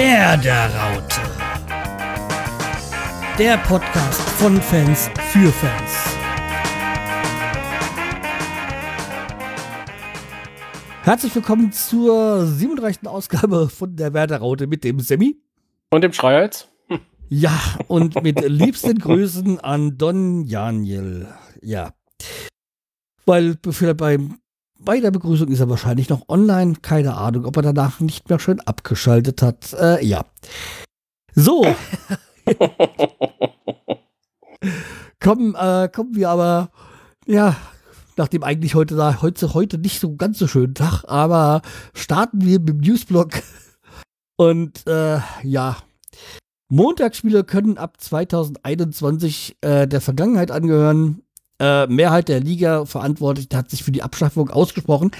Werderaute. Der Podcast von Fans für Fans. Herzlich willkommen zur 37. Ausgabe von der Werderaute mit dem Semi. Und dem Schreihals. Ja, und mit liebsten Grüßen an Don Janiel. Ja. Weil für beim bei der Begrüßung ist er wahrscheinlich noch online. Keine Ahnung, ob er danach nicht mehr schön abgeschaltet hat. Äh, ja. So. kommen, äh, kommen wir aber, ja, nachdem eigentlich heute, da, heute, heute nicht so ganz so schönen Tag, aber starten wir mit dem Newsblog. Und äh, ja, Montagsspiele können ab 2021 äh, der Vergangenheit angehören äh, Mehrheit der Liga verantwortlich hat sich für die Abschaffung ausgesprochen.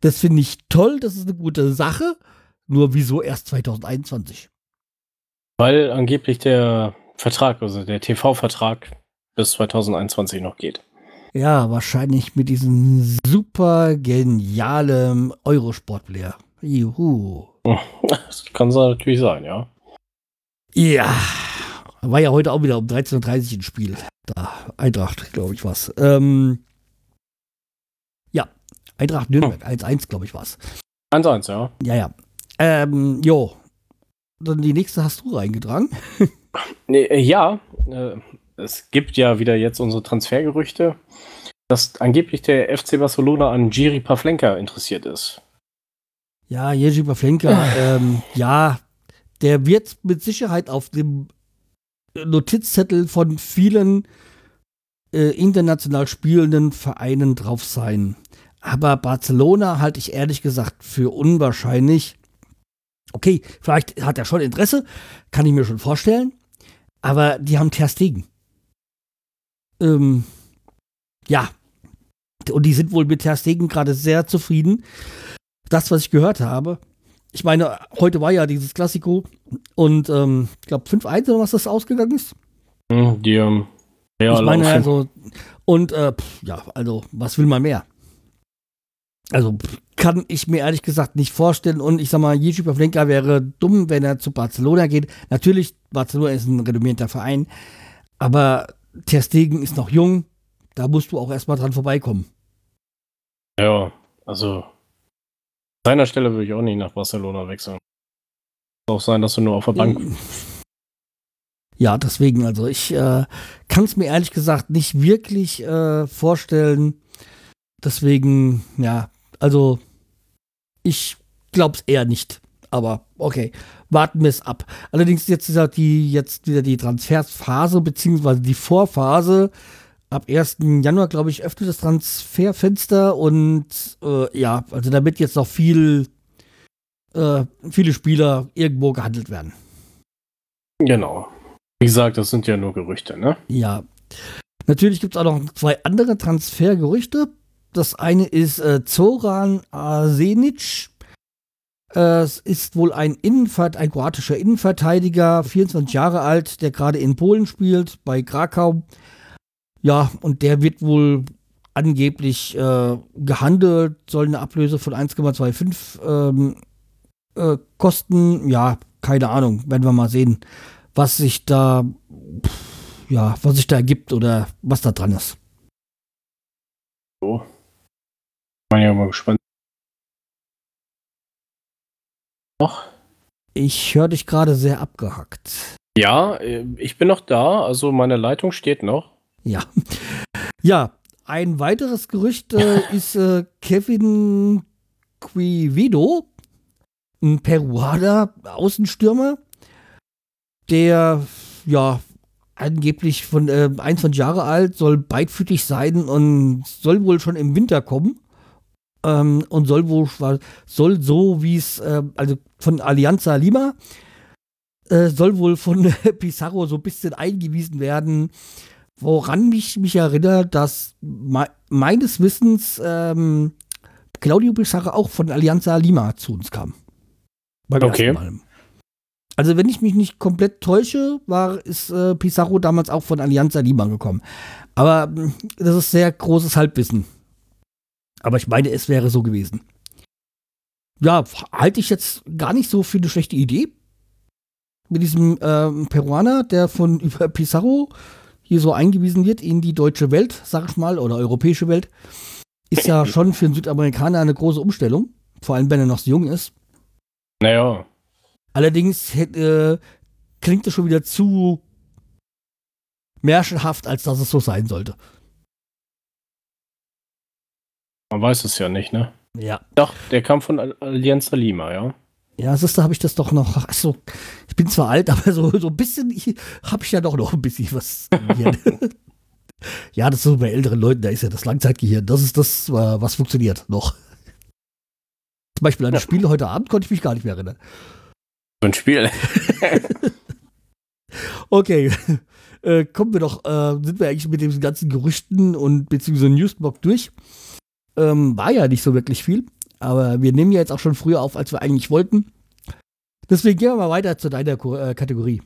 Das finde ich toll, das ist eine gute Sache. Nur wieso erst 2021? Weil angeblich der Vertrag, also der TV-Vertrag bis 2021 noch geht. Ja, wahrscheinlich mit diesem super genialen Eurosport-Player. Juhu. Das kann es natürlich sein, ja. Ja, war ja heute auch wieder um 13.30 Uhr ein Spiel. Da, Eintracht, glaube ich, was. Ähm, ja, Eintracht Nürnberg, 1-1, glaube ich, was. 1-1, ja. Ja, ja. Ähm, jo. Dann die nächste hast du reingetragen. nee, äh, ja, äh, es gibt ja wieder jetzt unsere Transfergerüchte, dass angeblich der FC Barcelona an Jiri Pavlenka interessiert ist. Ja, Jiri Pavlenka, ähm, ja, der wird mit Sicherheit auf dem Notizzettel von vielen äh, international spielenden Vereinen drauf sein. Aber Barcelona halte ich ehrlich gesagt für unwahrscheinlich. Okay, vielleicht hat er schon Interesse, kann ich mir schon vorstellen. Aber die haben Ter Stegen. Ähm, ja. Und die sind wohl mit Ter Stegen gerade sehr zufrieden. Das, was ich gehört habe, ich meine, heute war ja dieses Klassiko und ähm, ich glaube 5-1 oder was das ausgegangen ist. Hm, die ähm, ja, ich meine, also, und äh, pff, ja, also, was will man mehr? Also kann ich mir ehrlich gesagt nicht vorstellen. Und ich sag mal, Jiří Pavlenka wäre dumm, wenn er zu Barcelona geht. Natürlich, Barcelona ist ein renommierter Verein, aber Ter Stegen ist noch jung. Da musst du auch erstmal dran vorbeikommen. Ja, also seiner Stelle würde ich auch nicht nach Barcelona wechseln. Kann auch sein, dass du nur auf der Bank. Ja, deswegen, also ich äh, kann es mir ehrlich gesagt nicht wirklich äh, vorstellen. Deswegen, ja, also ich glaube es eher nicht. Aber okay, warten wir es ab. Allerdings jetzt ist ja die jetzt wieder die Transferphase beziehungsweise die Vorphase ab 1. Januar, glaube ich, öffnet das Transferfenster und äh, ja, also da wird jetzt noch viel, äh, viele Spieler irgendwo gehandelt werden. Genau. Wie gesagt, das sind ja nur Gerüchte, ne? Ja. Natürlich gibt es auch noch zwei andere Transfergerüchte. Das eine ist äh, Zoran Arsenic. Es ist wohl ein, Innenvert ein kroatischer Innenverteidiger, 24 Jahre alt, der gerade in Polen spielt, bei Krakau. Ja, und der wird wohl angeblich äh, gehandelt, soll eine Ablöse von 1,25 ähm, äh, kosten. Ja, keine Ahnung, werden wir mal sehen, was sich da, ja, was sich da ergibt oder was da dran ist. So. Bin ja mal gespannt. Noch? Ich höre dich gerade sehr abgehackt. Ja, äh, ich bin noch da, also meine Leitung steht noch. Ja. Ja, ein weiteres Gerücht äh, ist äh, Kevin Quivido, ein Peruaner Außenstürmer, der ja angeblich von äh, 21 Jahre alt, soll beidfüßig sein und soll wohl schon im Winter kommen. Ähm, und soll wohl soll so wie es äh, also von Alianza Lima äh, soll wohl von Pizarro so ein bisschen eingewiesen werden woran mich, mich erinnert, dass me meines Wissens ähm, Claudio Pizarro auch von Alianza Lima zu uns kam. okay. Also wenn ich mich nicht komplett täusche, war ist äh, Pizarro damals auch von Alianza Lima gekommen. Aber hm, das ist sehr großes Halbwissen. Aber ich meine, es wäre so gewesen. Ja, halte ich jetzt gar nicht so für eine schlechte Idee. mit diesem ähm, Peruaner, der von über Pizarro hier so eingewiesen wird in die deutsche Welt, sag ich mal, oder europäische Welt, ist ja schon für einen Südamerikaner eine große Umstellung. Vor allem, wenn er noch so jung ist. Naja. Allerdings äh, klingt es schon wieder zu märchenhaft, als dass es so sein sollte. Man weiß es ja nicht, ne? Ja. Doch, der kam von Alianza Lima, ja. Ja, siehst du, habe ich das doch noch. Achso, ich bin zwar alt, aber so, so ein bisschen habe ich ja doch noch ein bisschen was. ja, das ist so bei älteren Leuten, da ist ja das Langzeitgehirn. Das ist das, äh, was funktioniert noch. Zum Beispiel an das Spiel heute Abend konnte ich mich gar nicht mehr erinnern. So ein Spiel. okay. Äh, kommen wir doch, äh, sind wir eigentlich mit den ganzen Gerüchten und beziehungsweise Newsblock durch. Ähm, war ja nicht so wirklich viel, aber wir nehmen ja jetzt auch schon früher auf, als wir eigentlich wollten. Deswegen gehen wir mal weiter zu deiner äh, Kategorie.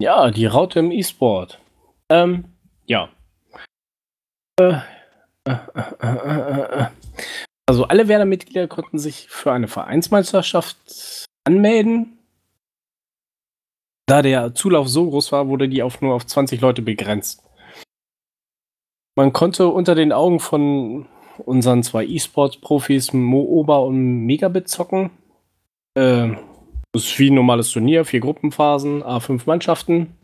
Ja, die Raute im E-Sport. Ähm, ja. Äh, äh, äh, also alle Werder-Mitglieder konnten sich für eine Vereinsmeisterschaft anmelden. Da der Zulauf so groß war, wurde die auf nur auf 20 Leute begrenzt. Man konnte unter den Augen von unseren zwei E-Sports-Profis Mo Ober und Megabit zocken. Äh, das ist wie ein normales Turnier, vier Gruppenphasen, A5 Mannschaften.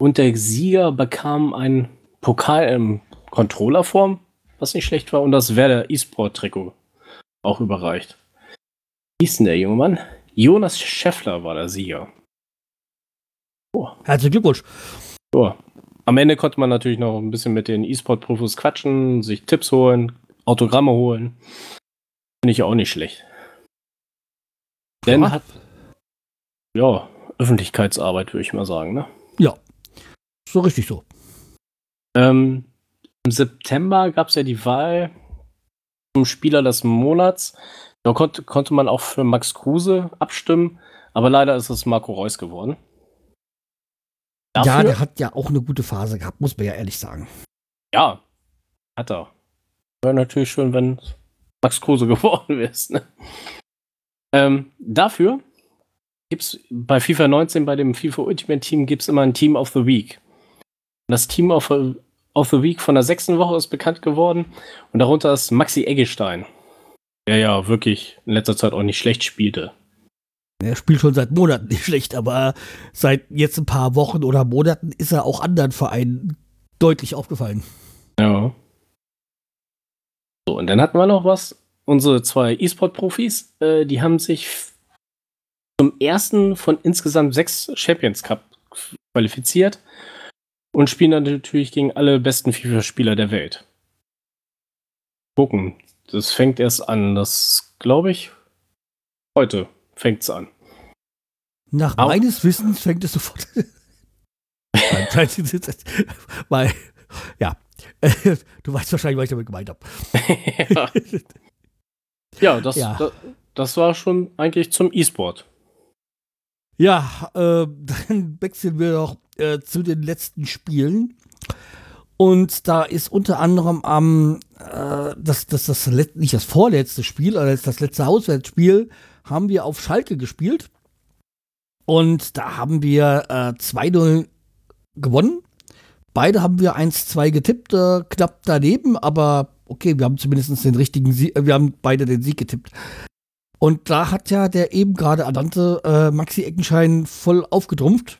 Und der Sieger bekam einen Pokal in Controllerform, was nicht schlecht war, und das Werder E-Sport-Trikot auch überreicht. Wie hieß denn der junge Mann? Jonas Scheffler war der Sieger. Oh. Herzlichen Glückwunsch. Oh. Am Ende konnte man natürlich noch ein bisschen mit den E-Sport-Profis quatschen, sich Tipps holen, Autogramme holen. Finde ich auch nicht schlecht. Denn hat, ja, Öffentlichkeitsarbeit, würde ich mal sagen, ne? Ja, so richtig so. Ähm, Im September gab es ja die Wahl zum Spieler des Monats. Da konnte, konnte man auch für Max Kruse abstimmen, aber leider ist es Marco Reus geworden. Dafür, ja, der hat ja auch eine gute Phase gehabt, muss man ja ehrlich sagen. Ja, hat er. Wäre natürlich schön, wenn Max Kruse geworden wäre. Ne? Ähm, dafür gibt es bei FIFA 19, bei dem FIFA Ultimate Team, gibt es immer ein Team of the Week. Das Team of, of the Week von der sechsten Woche ist bekannt geworden und darunter ist Maxi Eggestein der ja wirklich in letzter Zeit auch nicht schlecht spielte. Er spielt schon seit Monaten nicht schlecht, aber seit jetzt ein paar Wochen oder Monaten ist er auch anderen Vereinen deutlich aufgefallen. Ja. So, und dann hatten wir noch was. Unsere zwei E-Sport-Profis, äh, die haben sich zum ersten von insgesamt sechs Champions Cup qualifiziert und spielen dann natürlich gegen alle besten FIFA-Spieler der Welt. Gucken, das fängt erst an. Das glaube ich. Heute fängt es an. Nach Auch. meines Wissens fängt es sofort. Weil, ja, du weißt wahrscheinlich, was ich damit gemeint habe. ja, ja, das, ja. Das, das war schon eigentlich zum E-Sport. Ja, äh, dann wechseln wir doch äh, zu den letzten Spielen. Und da ist unter anderem am, äh, das, das, das, nicht das vorletzte Spiel, aber das letzte Auswärtsspiel, haben wir auf Schalke gespielt. Und da haben wir äh, 2-0 gewonnen. Beide haben wir 1-2 getippt, äh, knapp daneben, aber okay, wir haben zumindest den richtigen Sieg, äh, wir haben beide den Sieg getippt. Und da hat ja der eben gerade ernannte äh, Maxi Eckenschein voll aufgetrumpft.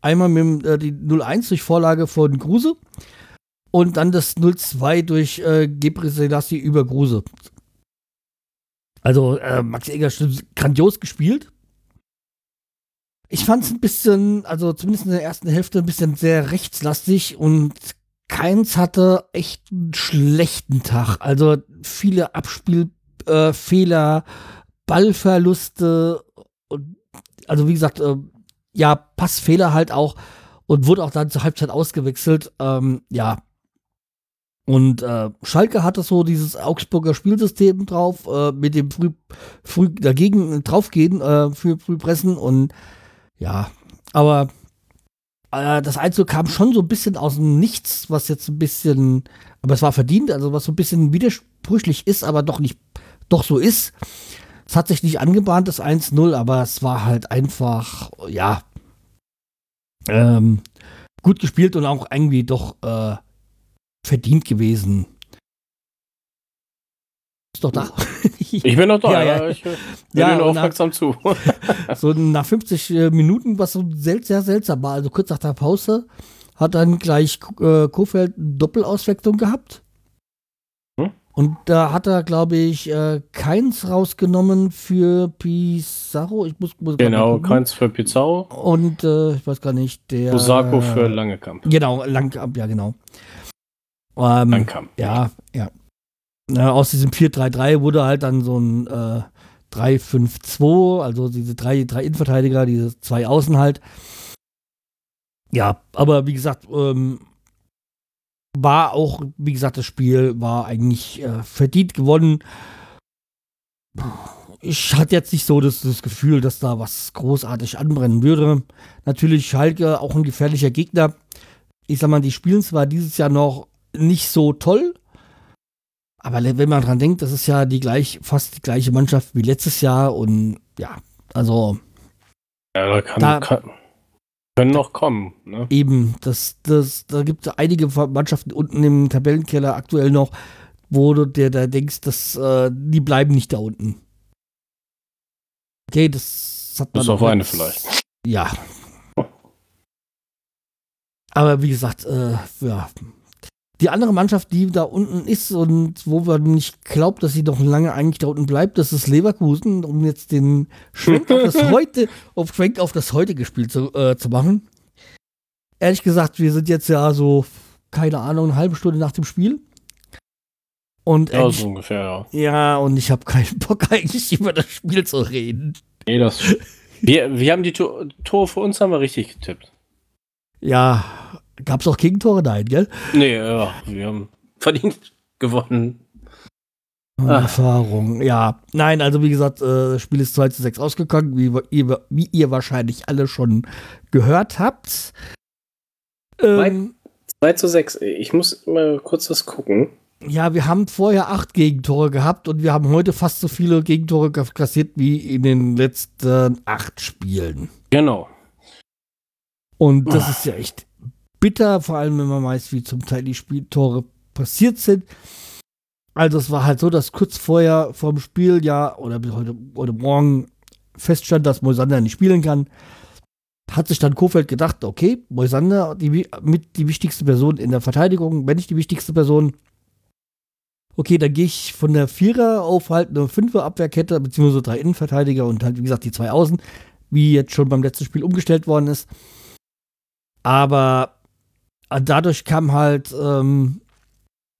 Einmal mit äh, die 0-1 durch Vorlage von Gruse und dann das 0-2 durch äh, Gebre Selassie über Gruse. Also äh, Max Eger grandios gespielt. Ich fand es ein bisschen, also zumindest in der ersten Hälfte, ein bisschen sehr rechtslastig und keins hatte echt einen schlechten Tag. Also viele Abspielfehler, äh, Ballverluste und also wie gesagt, äh, ja, Passfehler halt auch und wurde auch dann zur Halbzeit ausgewechselt. Ähm, ja. Und äh, Schalke hatte so dieses Augsburger Spielsystem drauf, äh, mit dem früh, früh dagegen draufgehen, äh, für Frühpressen und ja, aber äh, das Einzug kam schon so ein bisschen aus dem Nichts, was jetzt ein bisschen, aber es war verdient, also was so ein bisschen widersprüchlich ist, aber doch nicht, doch so ist. Es hat sich nicht angebahnt, das 1-0, aber es war halt einfach, ja, ähm, gut gespielt und auch irgendwie doch äh, verdient gewesen. Ist doch da. Ich bin noch da, Ja, ja, ja. ich höre Ja, dir nur und nach- aufmerksam zu. so nach 50 äh, Minuten, was so sel sehr seltsam war, also kurz nach der Pause, hat dann gleich äh, Kofeld eine Doppelauswechslung gehabt. Hm? Und da hat er, glaube ich, äh, keins rausgenommen für Pizarro. Ich muss, muss genau, keins für Pizzau, Und äh, ich weiß gar nicht, der. Osako für Langekamp. Genau, Langkamp, ja, genau. Ähm, Langkamp. Ja, ja. Na, aus diesem 4-3-3 wurde halt dann so ein äh, 3-5-2, also diese drei, drei Innenverteidiger, diese zwei Außen halt. Ja, aber wie gesagt, ähm, war auch, wie gesagt, das Spiel war eigentlich äh, verdient gewonnen. Ich hatte jetzt nicht so das, das Gefühl, dass da was großartig anbrennen würde. Natürlich Schalke auch ein gefährlicher Gegner. Ich sag mal, die spielen zwar dieses Jahr noch nicht so toll, aber wenn man dran denkt, das ist ja die gleich, fast die gleiche Mannschaft wie letztes Jahr und ja, also Ja, da, kann, Da- kann, können noch kommen. Ne? eben, das, das, da gibt es einige Mannschaften unten im Tabellenkeller aktuell noch, wo du dir da denkst, dass äh, die bleiben nicht da unten. Okay, das hat man. Bis auf auch eine vielleicht. Ja. Aber wie gesagt, äh, ja. Die andere Mannschaft, die da unten ist und wo man nicht glaubt, dass sie noch lange eigentlich da unten bleibt, das ist Leverkusen, um jetzt den Schwenk auf das heute, auf Schwenk auf das heutige Spiel zu, äh, zu machen. Ehrlich gesagt, wir sind jetzt ja so, keine Ahnung, eine halbe Stunde nach dem Spiel. Und Ja, so ungefähr, ja. ja, und ich habe keinen Bock eigentlich über das Spiel zu reden. Nee, das. Wir, wir haben die To- Tore für uns haben wir richtig getippt. Ja, gab es auch Gegentore? Nein, gell? Nee, ja, wir haben verdient gewonnen. Ah. Erfahrung, ja. Nein, also wie gesagt, äh, das Spiel ist 2 zu 6 ausgegangen, wie, ihr- wie ihr wahrscheinlich alle schon gehört habt. Ähm, 2 zu 6. Ich muss mal kurz was gucken. ja, wir haben vorher acht Gegentore gehabt und wir haben heute fast so viele Gegentore ge- kassiert wie in den letzten acht Spielen. Genau. Und das Ah. ist ja echt bitter, vor allem wenn man weiß, wie zum Teil die Spieltore passiert sind. Also es war halt so, dass kurz vorher vom Spiel ja oder bis heute oder morgen feststand, dass Moisander nicht spielen kann. Hat sich dann Kofeld gedacht, okay, Moisander die, mit die wichtigste Person in der Verteidigung, wenn nicht die wichtigste Person. Okay, dann gehe ich von der Vierer auf halt eine Fünfer Abwehrkette, beziehungsweise drei Innenverteidiger und halt, wie gesagt, die zwei Außen, wie jetzt schon beim letzten Spiel umgestellt worden ist. Aber dadurch kam halt ähm,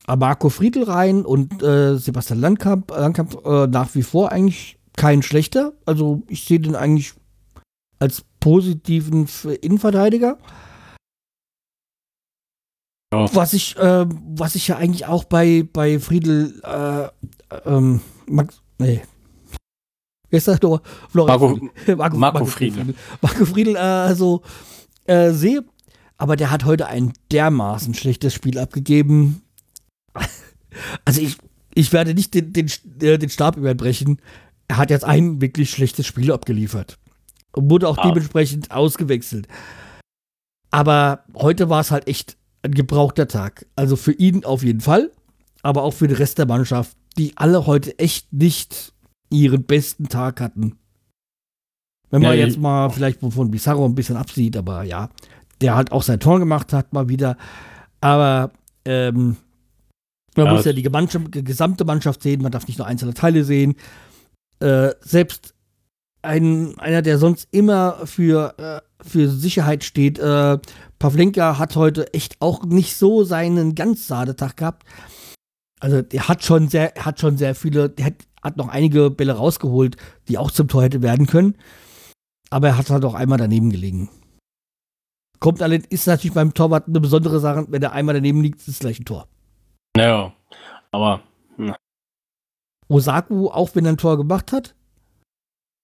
Marco Friedl rein und äh, Sebastian Landkamp, Landkamp äh, nach wie vor eigentlich kein schlechter. Also ich sehe den eigentlich als positiven Innenverteidiger. Ja. Was ich, äh, was ich ja eigentlich auch bei, bei Friedl, äh, ähm, Max, nee. Wer ist das Marco- Friedl. Marco, Marco Friedl. Marco Friedl, äh, also, äh, sehe. Aber der hat heute ein dermaßen schlechtes Spiel abgegeben. Also ich, ich werde nicht den, den, äh, den Stab überbrechen. Er hat jetzt ein wirklich schlechtes Spiel abgeliefert. Und wurde auch Ah. dementsprechend ausgewechselt. Aber heute war es halt echt ein gebrauchter Tag. Also für ihn auf jeden Fall, aber auch für den Rest der Mannschaft, die alle heute echt nicht ihren besten Tag hatten. Wenn man Ja, jetzt mal vielleicht von Bizarro ein bisschen absieht, aber ja, der halt auch sein Tor gemacht hat, mal wieder. Aber ähm, man Ja, muss ja die gesamte Mannschaft sehen, man darf nicht nur einzelne Teile sehen. Äh, selbst ein, einer, der sonst immer für, äh, für Sicherheit steht, äh, Pavlenka hat heute echt auch nicht so seinen ganz Sadetag gehabt. Also der hat schon sehr, er hat schon sehr viele, der hat, hat noch einige Bälle rausgeholt, die auch zum Tor hätte werden können. Aber er hat halt auch einmal daneben gelegen. Kommt alle, ist natürlich beim Torwart eine besondere Sache, wenn er einmal daneben liegt, ist es gleich ein Tor. Naja, aber Osaku, auch wenn er ein Tor gemacht hat,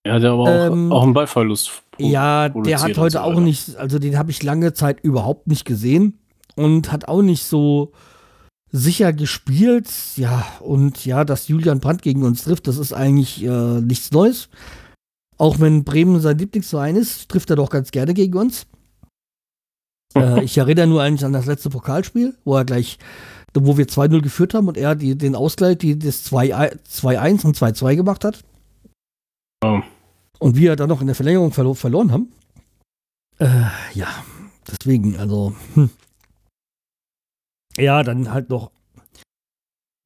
ja aber auch, Ähm, auch einen Ballverlust. Ja, der hat heute so auch nicht, also den habe ich lange Zeit überhaupt nicht gesehen und hat auch nicht so sicher gespielt. Ja, und ja, dass Julian Brandt gegen uns trifft, das ist eigentlich äh, nichts Neues. Auch wenn Bremen sein Lieblingsverein ist, trifft er doch ganz gerne gegen uns. Äh, ich erinnere nur eigentlich an das letzte Pokalspiel, wo er gleich, wo wir 2-0 geführt haben und er die, den Ausgleich, die, das 2-1 und 2-2 gemacht hat. Oh. Und wir dann noch in der Verlängerung verlo verloren haben. Äh, ja, deswegen, also, hm. Ja, dann halt noch.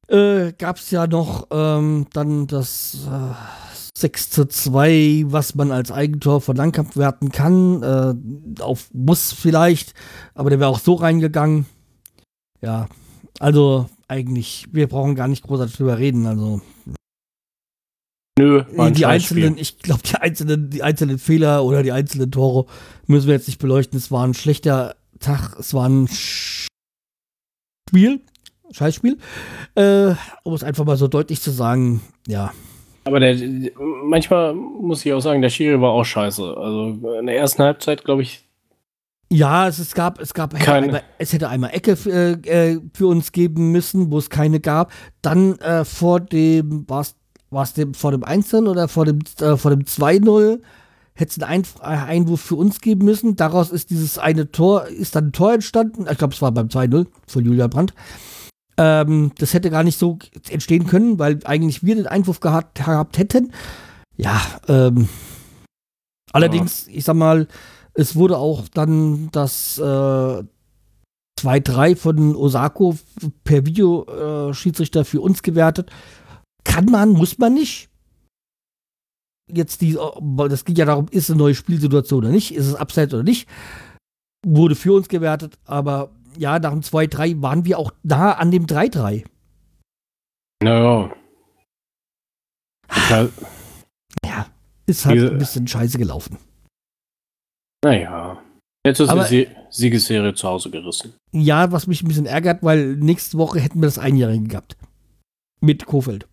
Äh, gab es ja noch ähm, dann das äh, 6 zu 2, was man als Eigentor von Langkamp werten kann. Äh, auf Muss vielleicht, aber der wäre auch so reingegangen. Ja, also eigentlich, wir brauchen gar nicht großartig drüber reden. Also Nö, war die einzelnen, ich glaube, die einzelnen, die einzelnen Fehler oder die einzelnen Tore müssen wir jetzt nicht beleuchten. Es war ein schlechter Tag, es war ein Spiel, Scheißspiel, äh, um es einfach mal so deutlich zu sagen, ja. Aber der, manchmal muss ich auch sagen, der Schiri war auch scheiße. Also in der ersten Halbzeit, glaube ich. Ja, es, es gab, es gab, hätte einmal, es hätte einmal Ecke äh, äh, für uns geben müssen, wo es keine gab. Dann äh, vor dem, war es dem, vor dem 1 oder vor dem, äh, vor dem 2-0 hätte es einen Einwurf für uns geben müssen. Daraus ist dieses eine Tor, ist dann ein Tor entstanden. Ich glaube, es war beim 2-0 von Julia Brandt. Ähm, das hätte gar nicht so entstehen können, weil eigentlich wir den Einwurf gehabt, gehabt hätten. Ja, ähm, allerdings, ja. ich sag mal, es wurde auch dann das äh, 2-3 von Osako per Videoschiedsrichter äh, für uns gewertet. Kann man, muss man nicht jetzt die, das geht ja darum, ist eine neue Spielsituation oder nicht, ist es Abseits oder nicht, wurde für uns gewertet, aber ja, nach dem 2-3 waren wir auch nah an dem 3-3. Naja. Ja, ist halt ein bisschen scheiße gelaufen. Naja. Jetzt ist aber, die Siegesserie zu Hause gerissen. Ja, was mich ein bisschen ärgert, weil nächste Woche hätten wir das Einjährige gehabt. Mit Kofeld.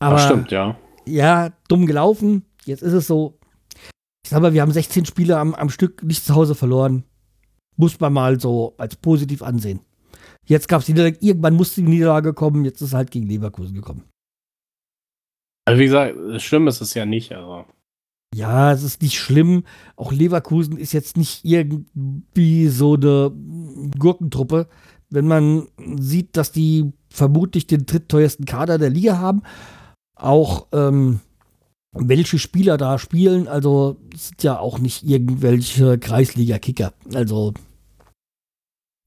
Aber, Ach, stimmt, ja ja, dumm gelaufen. Jetzt ist es so. Ich sag mal, wir haben 16 Spiele am, am Stück nicht zu Hause verloren. Muss man mal so als positiv ansehen. Jetzt gab es die Niederlage, irgendwann musste die Niederlage kommen, jetzt ist es halt gegen Leverkusen gekommen. Also wie gesagt, schlimm ist es ja nicht, aber. Ja, es ist nicht schlimm. Auch Leverkusen ist jetzt nicht irgendwie so eine Gurkentruppe. Wenn man sieht, dass die vermutlich den drittteuersten Kader der Liga haben auch ähm, welche Spieler da spielen. Also sind ja auch nicht irgendwelche Kreisliga-Kicker. Also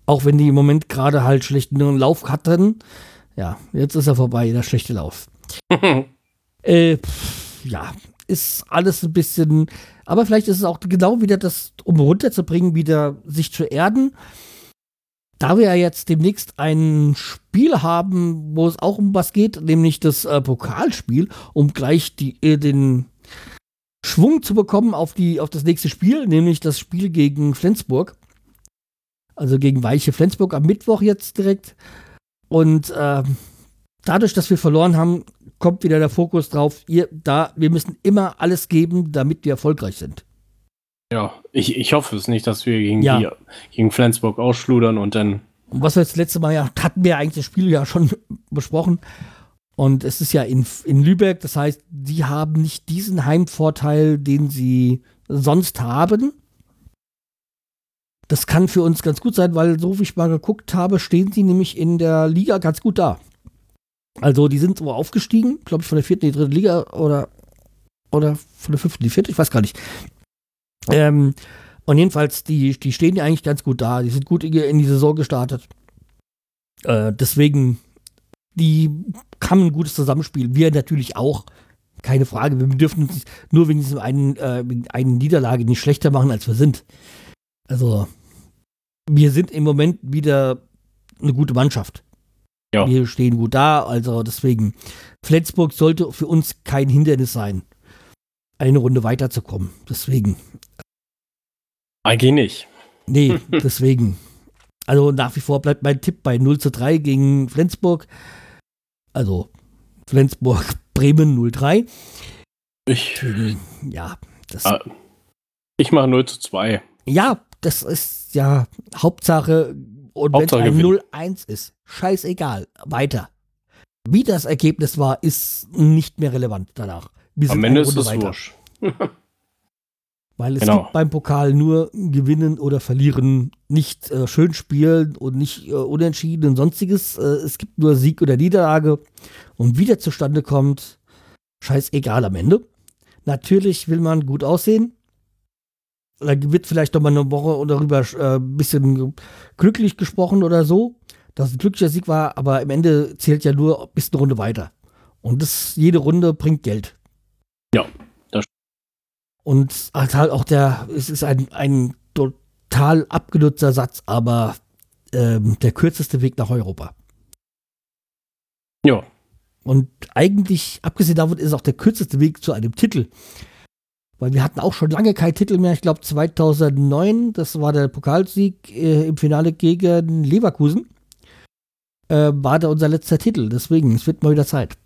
auch wenn die im Moment gerade halt schlechten Lauf hatten. Ja, jetzt ist er vorbei, der schlechte Lauf. äh, pff, ja, ist alles ein bisschen, aber vielleicht ist es auch genau wieder das, um runterzubringen, wieder sich zu erden da wir ja jetzt demnächst ein Spiel haben, wo es auch um was geht, nämlich das äh, Pokalspiel, um gleich die, äh, den Schwung zu bekommen auf, die, auf das nächste Spiel, nämlich das Spiel gegen Flensburg. Also gegen Weiche Flensburg am Mittwoch jetzt direkt. Und äh, dadurch, dass wir verloren haben, kommt wieder der Fokus drauf, ihr, da, wir müssen immer alles geben, damit wir erfolgreich sind. Ja, ich, ich hoffe es nicht, dass wir gegen, ja. die, gegen Flensburg ausschludern und dann. Was wir jetzt letzte Mal ja hatten wir eigentlich das Spiel ja schon besprochen. Und es ist ja in, in Lübeck, das heißt, die haben nicht diesen Heimvorteil, den sie sonst haben. Das kann für uns ganz gut sein, weil so wie ich mal geguckt habe, stehen sie nämlich in der Liga ganz gut da. Also die sind so aufgestiegen, glaube ich, von der vierten in die dritte Liga oder, oder von der fünften in die vierte, ich weiß gar nicht. Ähm, und jedenfalls, die, die stehen ja eigentlich ganz gut da. Die sind gut in die Saison gestartet. Äh, deswegen, die haben ein gutes Zusammenspiel. Wir natürlich auch. Keine Frage. Wir dürfen uns nur wegen diesem einen, äh, einen Niederlage nicht schlechter machen, als wir sind. Also, wir sind im Moment wieder eine gute Mannschaft. Ja. Wir stehen gut da. Also, deswegen, Flensburg sollte für uns kein Hindernis sein, eine Runde weiterzukommen. Deswegen, eigentlich nicht. Nee, deswegen. Also nach wie vor bleibt mein Tipp bei 0 zu 3 gegen Flensburg. Also Flensburg, Bremen 0-3. Ich. Ja, das. Ich mache 0 zu 2. Ja, das ist ja Hauptsache Und wenn es ein gewinnen. 0-1 ist, scheißegal, weiter. Wie das Ergebnis war, ist nicht mehr relevant danach. Am Ende ist es weiter. wurscht. Weil es Genau. gibt beim Pokal nur gewinnen oder verlieren, nicht äh, schön spielen und nicht äh, unentschieden und sonstiges. Äh, es gibt nur Sieg oder Niederlage. Und wie der zustande kommt, scheißegal am Ende. Natürlich will man gut aussehen. Da wird vielleicht noch mal eine Woche darüber äh, ein bisschen glücklich gesprochen oder so, dass es ein glücklicher Sieg war, aber am Ende zählt ja nur bis eine Runde weiter. Und das, jede Runde bringt Geld. Ja, das- Und halt halt auch der, es ist ein, ein total abgenutzter Satz, aber ähm, der kürzeste Weg nach Europa. Ja, Und eigentlich, abgesehen davon, ist es auch der kürzeste Weg zu einem Titel. Weil wir hatten auch schon lange keinen Titel mehr. Ich glaube 2009, das war der Pokalsieg äh, im Finale gegen Leverkusen, äh, war da unser letzter Titel. Deswegen, es wird mal wieder Zeit.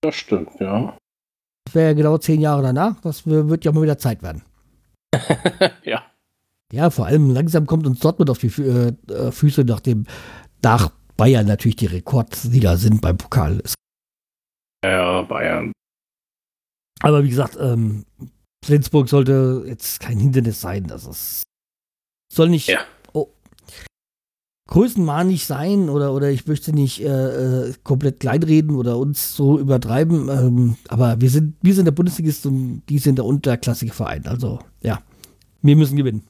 das stimmt, ja. Das wäre ja genau zehn Jahre danach. Das wird ja mal wieder Zeit werden. ja. Ja, vor allem langsam kommt uns Dortmund auf die Fü äh, äh, Füße, nachdem nach Bayern natürlich die Rekordsieger sind beim Pokal. Ja, Bayern. Aber wie gesagt, ähm, Flensburg sollte jetzt kein Hindernis sein. Das ist, soll nicht Ja. oh, größenmahnig sein oder, oder ich möchte nicht äh, äh, komplett kleinreden oder uns so übertreiben. Ähm, aber wir sind, wir sind der Bundesligist und die sind der unterklassige Verein. Also ja, wir müssen gewinnen.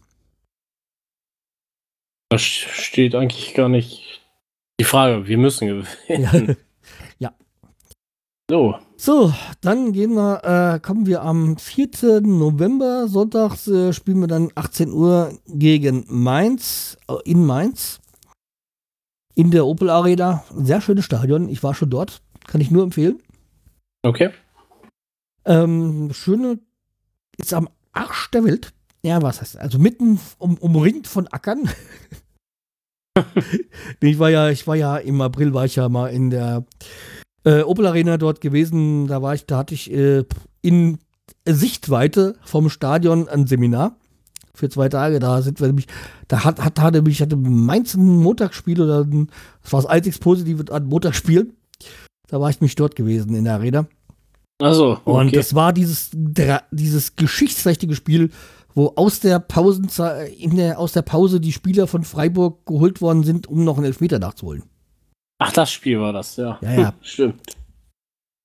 Das steht eigentlich gar nicht die Frage. Wir müssen gewinnen. Ja. So, So, dann gehen wir, äh, kommen wir am 4. November, sonntags äh, spielen wir dann 18 Uhr gegen Mainz, äh, in Mainz, in der Opel Arena. Ein sehr schönes Stadion, ich war schon dort, kann ich nur empfehlen. okay. Ähm, schöne, ist am Arsch der Welt. Ja, was heißt, also mitten um, umringt von Ackern. ich war ja, ich war ja im April war ich ja mal in der äh, Opel Arena dort gewesen. Da war ich, da hatte ich äh, in Sichtweite vom Stadion ein Seminar für zwei Tage. Da sind wir nämlich, da hat, hat, hatte mich, hatte Mainz ein Montagsspiel oder ein, das war das einzig Positive an Montagsspiel. Da war ich mich dort gewesen in der Arena. Also, Und okay. das war dieses, dieses geschichtsträchtige Spiel, wo aus der, Pausenzei- in der, aus der Pause die Spieler von Freiburg geholt worden sind, um noch einen Elfmeter nachzuholen. Ach, das Spiel war das, ja. Ja, ja. Stimmt.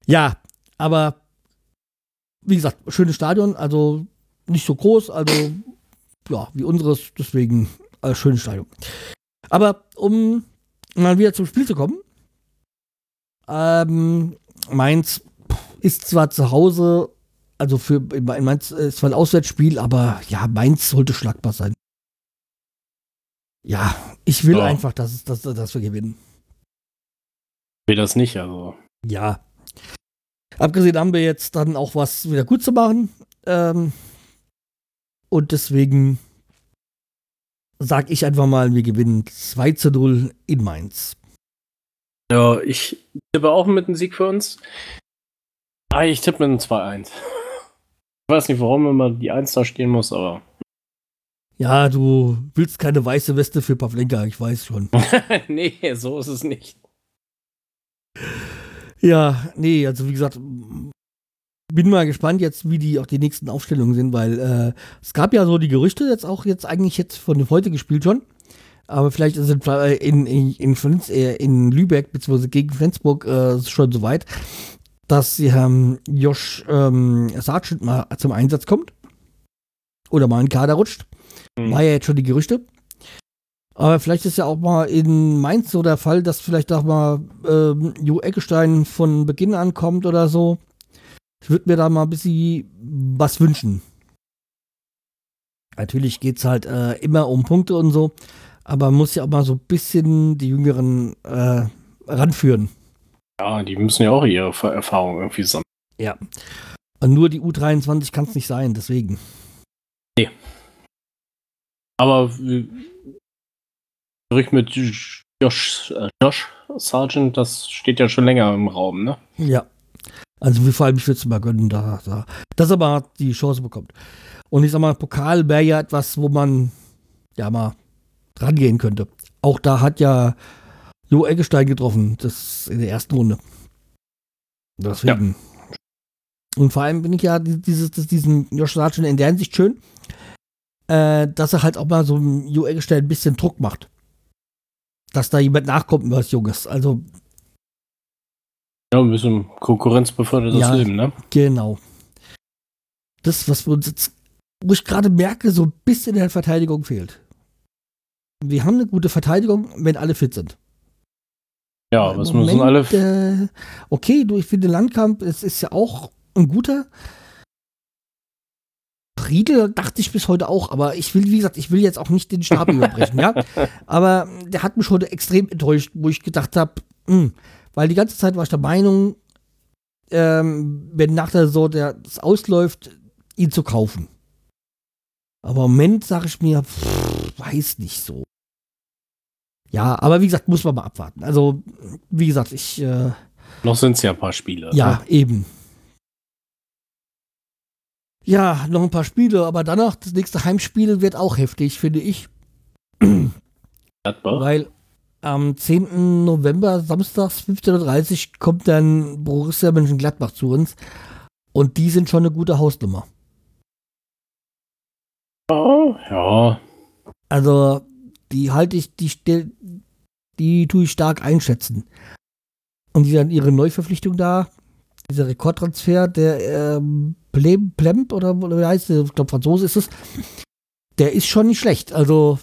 Ja, aber wie gesagt, schönes Stadion, also nicht so groß, also ja, wie unseres, deswegen äh, schönes Stadion. Aber um mal wieder zum Spiel zu kommen, ähm, Mainz ist zwar zu Hause, also für in Mainz ist zwar ein Auswärtsspiel, aber ja, Mainz sollte schlagbar sein. Ja, ich will Ja. einfach, dass, dass, dass wir gewinnen. Will das nicht, also. Ja. Abgesehen haben wir jetzt dann auch was wieder gut zu machen. Ähm, und deswegen sag ich einfach mal, wir gewinnen 2 zu 0 in Mainz. Ja, ich tippe auch mit einem Sieg für uns. Ah, ich tippe mit einem 2-1. Ich weiß nicht, warum immer die 1 da stehen muss, aber. Ja, du willst keine weiße Weste für Pavlenka, ich weiß schon. nee, so ist es nicht. Ja, nee, also wie gesagt, bin mal gespannt jetzt, wie die auch die nächsten Aufstellungen sind, weil äh, es gab ja so die Gerüchte jetzt auch jetzt eigentlich jetzt von heute gespielt schon. Aber vielleicht ist es äh, in, in, in, Flens, äh, in Lübeck bzw. gegen Flensburg äh, schon so weit, dass ähm, Josh ähm, Sargent mal zum Einsatz kommt. Oder mal in den Kader rutscht. Hm. War ja jetzt schon die Gerüchte. Aber vielleicht ist ja auch mal in Mainz so der Fall, dass vielleicht auch mal ähm, Jo Eckestein von Beginn an kommt oder so. Ich würde mir da mal ein bisschen was wünschen. Natürlich geht es halt äh, immer um Punkte und so, aber man muss ja auch mal so ein bisschen die Jüngeren äh, ranführen. Ja, die müssen ja auch ihre Erfahrung irgendwie sammeln. Ja. Und nur die U23 kann es nicht sein, deswegen. Aber wie- Gerücht mit Josh, äh, Josh Sargent, das steht ja schon länger im Raum, ne? Ja. Also wir vor allem, ich würde es mal gönnen, da, da, dass er mal die Chance bekommt. Und ich sag mal, Pokal wäre ja etwas, wo man ja mal rangehen könnte. Auch da hat ja Jo Eggestein getroffen, das in der ersten Runde. Deswegen. Ja. Und vor allem bin ich ja dieses, diesen Josh Sargent in der Hinsicht schön, äh, dass er halt auch mal so ein Jo Eggestein ein bisschen Druck macht. Dass da jemand nachkommt, was Junges. Also. Ja, ein bisschen Konkurrenz befördert das ja, Leben, ne? Genau. Das, was wir uns jetzt, wo ich gerade merke, so ein bisschen in der Verteidigung fehlt. Wir haben eine gute Verteidigung, wenn alle fit sind. Ja, was Moment, müssen alle. Äh, okay, du, ich finde Landkamp, es ist ja auch ein guter. Friedel dachte ich bis heute auch, aber ich will, wie gesagt, ich will jetzt auch nicht den Stab überbrechen, ja. Aber der hat mich heute extrem enttäuscht, wo ich gedacht habe, hm, weil die ganze Zeit war ich der Meinung, ähm, wenn nach der Saison das ausläuft, ihn zu kaufen. Aber im Moment sage ich mir, pff, weiß nicht so. Ja, aber wie gesagt, muss man mal abwarten. Also, wie gesagt, ich. Äh, noch sind es ja ein paar Spiele. Ja, ne? eben. Ja, noch ein paar Spiele, aber danach, das nächste Heimspiel wird auch heftig, finde ich. Gladbach. Weil am 10. November, samstags 15.30 Uhr, kommt dann Borussia Mönchengladbach zu uns. Und die sind schon eine gute Hausnummer. Oh, ja. Also, die halte ich, die, die tue ich stark einschätzen. Und die dann ihre Neuverpflichtung da, dieser Rekordtransfer, der ähm, Plem, Plemp oder, wie heißt der, ich glaube Franzose ist es, der ist schon nicht schlecht. Also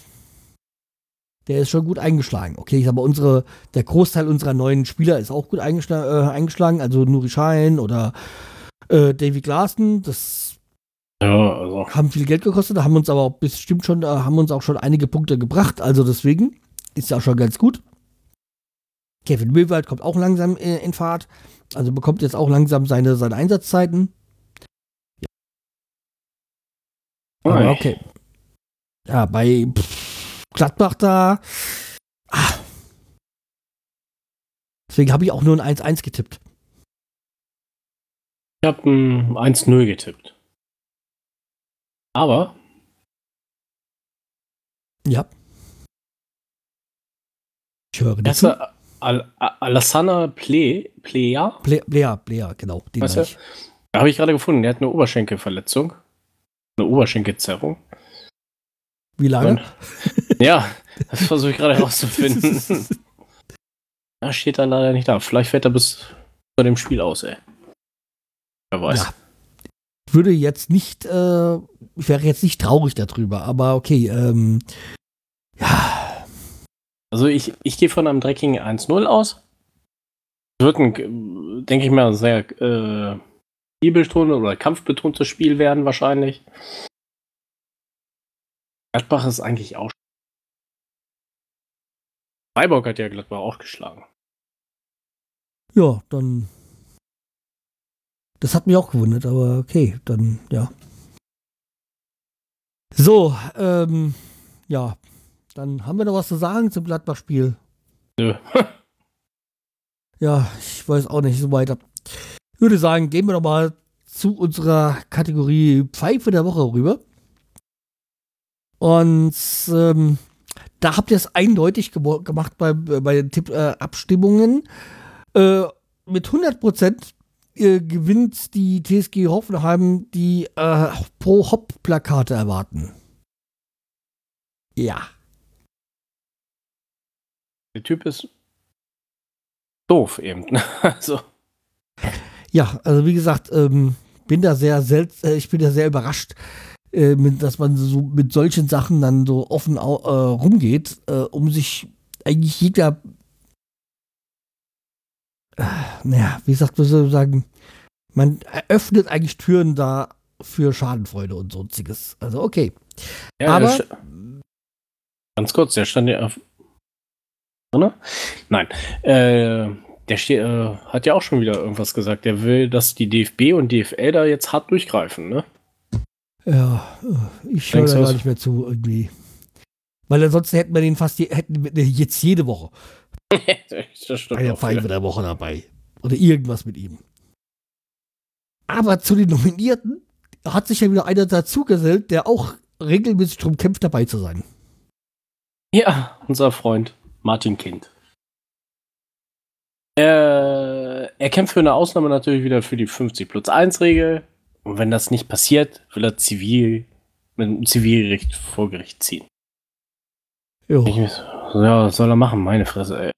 der ist schon gut eingeschlagen. Okay, ich sage unsere, der Großteil unserer neuen Spieler ist auch gut eingeschlagen, äh, eingeschlagen also Nuri Schein oder äh, Davy Glaassen, das ja, also. haben viel Geld gekostet, haben uns aber bestimmt schon, haben uns auch schon einige Punkte gebracht, also deswegen ist ja auch schon ganz gut. Kevin Möwald kommt auch langsam äh, in Fahrt, also bekommt jetzt auch langsam seine, seine Einsatzzeiten. Ja. Aber okay. Ja, bei Gladbach da. Ah. Deswegen habe ich auch nur ein 1-1 getippt. Ich habe ein 1-0 getippt. Aber. Ja. Ich höre dich. Al Alassana Ple Plea? Plea, Plea, Plea, genau. Den weißt du? Da habe ich gerade gefunden. Der hat eine Oberschenkelverletzung. Eine Oberschenkelzerrung. Wie lange? Und, ja, das versuche ich gerade herauszufinden. da steht er leider nicht da. Vielleicht fällt er bis zu dem Spiel aus, ey. Wer weiß. Ja, würde jetzt nicht, äh, ich wäre jetzt nicht traurig darüber, aber okay, ähm, ja. Also ich, ich gehe von einem dreckigen 1-0 aus. Wird ein, denke ich mal, sehr äh, oder kampfbetontes Spiel werden wahrscheinlich. Gladbach ist eigentlich auch. Freiburg hat ja Gladbach auch geschlagen. Ja, dann das hat mich auch gewundert, aber okay, dann ja. So, ähm, ja, dann haben wir noch was zu sagen zum Gladbach-Spiel. Nö. ja, ich weiß auch nicht so weiter. Ich würde sagen, gehen wir doch mal zu unserer Kategorie Pfeife der Woche rüber. Und ähm, da habt ihr es eindeutig gemacht bei, bei den Tipp-Abstimmungen. Äh, äh, mit 100 Prozent äh, gewinnt die TSG Hoffenheim, die äh, Pro-Hop-Plakate erwarten. Ja. Der Typ ist doof eben. also. Ja, also wie gesagt, ähm, bin da sehr selts äh, ich bin da sehr überrascht, äh, mit, dass man so mit solchen Sachen dann so offen äh, rumgeht, äh, um sich eigentlich jeder naja, wie sagt man so sagen, man eröffnet eigentlich Türen da für Schadenfreude und sonstiges. Also okay. Ja, Aber ganz kurz, der stand ja auf. Oder? Nein. Äh, der steht, äh, hat ja auch schon wieder irgendwas gesagt. Der will, dass die DFB und DFL da jetzt hart durchgreifen, ne? Ja, äh, ich höre da gar nicht mehr zu irgendwie. Weil ansonsten hätten wir den fast je, hätten jetzt jede Woche. das stimmt. Eine Pfeife der Woche dabei. Oder irgendwas mit ihm. Aber zu den Nominierten hat sich ja wieder einer dazugesellt, der auch regelmäßig darum kämpft, dabei zu sein. Ja, unser Freund Martin Kind. Er, er kämpft für eine Ausnahme natürlich wieder für die 50 plus 1 Regel. Und wenn das nicht passiert, will er zivil mit dem Zivilrecht vor Gericht ziehen. Jo. Ich, ja, was soll er machen? Meine Fresse, ey.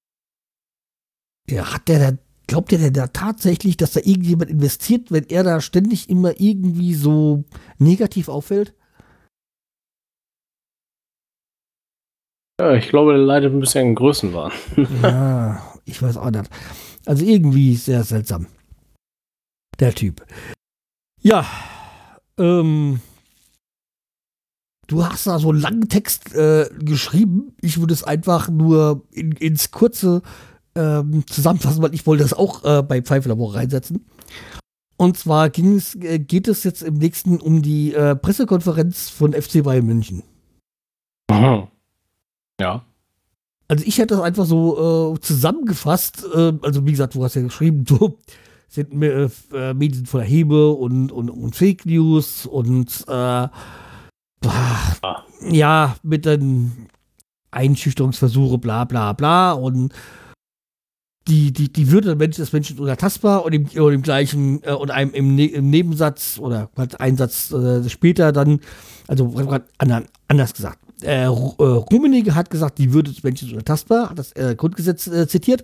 Ja, hat der da, glaubt der denn da tatsächlich, dass da irgendjemand investiert, wenn er da ständig immer irgendwie so negativ auffällt? Ja, ich glaube, der leidet ein bisschen an Größenwahn. Ja, ich weiß auch nicht. Also irgendwie sehr seltsam. Der Typ. Ja, ähm, du hast da so einen langen Text äh, geschrieben. Ich würde es einfach nur in, ins kurze ähm, zusammenfassen, weil ich wollte das auch äh, bei Pfeiflabor reinsetzen. Und zwar ging es, äh, geht es jetzt im nächsten um die äh, Pressekonferenz von FC Bayern München. Mhm. Ja. Also ich hätte das einfach so äh, zusammengefasst. Äh, also wie gesagt, du hast ja geschrieben, du sind äh, Medien voller Hebe und, und, und Fake News und äh, bah, ja, mit den Einschüchterungsversuche, bla bla bla und die, die, die Würde des Menschen ist unantastbar und im, und im gleichen äh, und einem im, ne im Nebensatz oder halt einen Satz äh, später dann, also anders gesagt, äh, Rummenigge hat gesagt, die Würde des Menschen ist unantastbar, hat das äh, Grundgesetz äh, zitiert,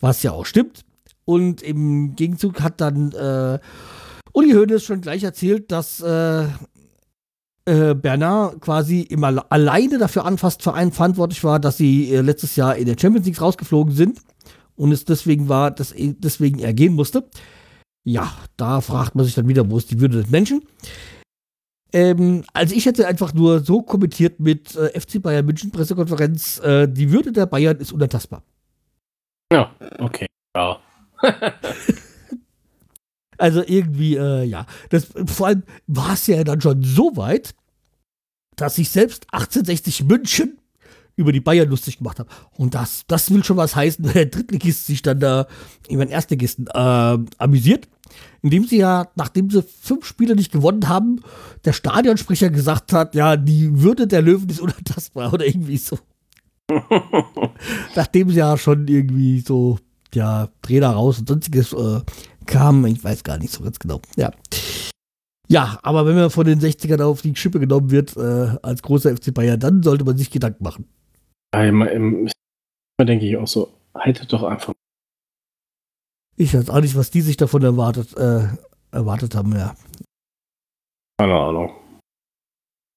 was ja auch stimmt. Und im Gegenzug hat dann äh, Uli Hoeneß schon gleich erzählt, dass äh, äh, Bernard quasi immer alleine dafür anfasst verantwortlich war, dass sie äh, letztes Jahr in der Champions League rausgeflogen sind und es deswegen war, dass deswegen er gehen musste. Ja, da fragt man sich dann wieder, wo ist die Würde des Menschen? Ähm, also ich hätte einfach nur so kommentiert mit äh, FC Bayern München Pressekonferenz, äh, die Würde der Bayern ist unantastbar. Ja, okay. Ja. also irgendwie, äh, ja. Das, vor allem war es ja dann schon so weit, dass ich selbst 1860 München über die Bayern lustig gemacht habe. Und das, das will schon was heißen, wenn der Drittligist sich dann da über den Erstligisten äh, amüsiert indem sie ja, nachdem sie fünf Spiele nicht gewonnen haben, der Stadionsprecher gesagt hat, ja, die Würde der Löwen ist unantastbar oder irgendwie so. nachdem sie ja schon irgendwie so, ja, Trainer raus und sonstiges äh, kamen, ich weiß gar nicht so ganz genau. Ja. Ja, aber wenn man von den 60ern auf die Schippe genommen wird, äh, als großer FC Bayern, dann sollte man sich Gedanken machen. Ja, immer, immer denke ich auch so, haltet doch einfach ich weiß auch nicht, was die sich davon erwartet, äh, erwartet haben, ja. Keine Ahnung.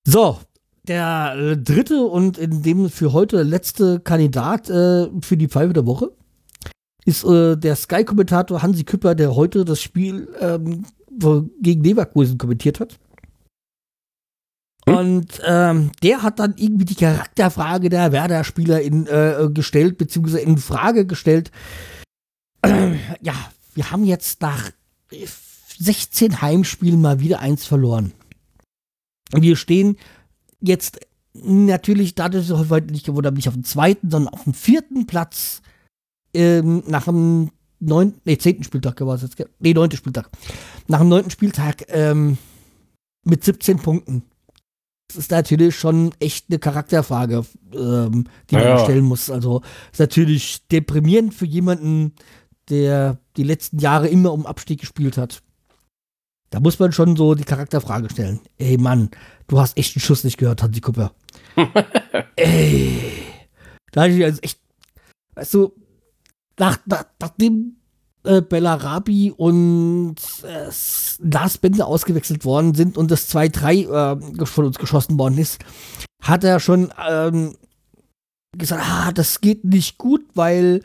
So, der äh, dritte und in dem für heute letzte Kandidat äh, für die Pfeife der Woche ist äh, der Sky-Kommentator Hansi Küpper, der heute das Spiel ähm, gegen Leverkusen kommentiert hat. Hm? Und ähm, der hat dann irgendwie die Charakterfrage der Werder-Spieler äh, gestellt, beziehungsweise in Frage gestellt, ja, wir haben jetzt nach 16 Heimspielen mal wieder eins verloren. Wir stehen jetzt natürlich dadurch heute nicht gewonnen nicht auf dem zweiten, sondern auf dem vierten Platz ähm, nach dem neunten, nee, zehnten Spieltag war es jetzt, nee, neunten Spieltag. Nach dem neunten Spieltag ähm, mit 17 Punkten. Das ist natürlich schon echt eine Charakterfrage, ähm, die man ja. stellen muss. Also ist natürlich deprimierend für jemanden, der die letzten Jahre immer um Abstieg gespielt hat. Da muss man schon so die Charakterfrage stellen. Ey Mann, du hast echt einen Schuss nicht gehört, Hansi Kupper. Ey. Da hatte ich also echt, weißt du, nach, nach, nachdem äh, Bellarabi und äh, Lars Bender ausgewechselt worden sind und das 2-3 äh, von uns geschossen worden ist, hat er schon ähm, gesagt, ah, das geht nicht gut, weil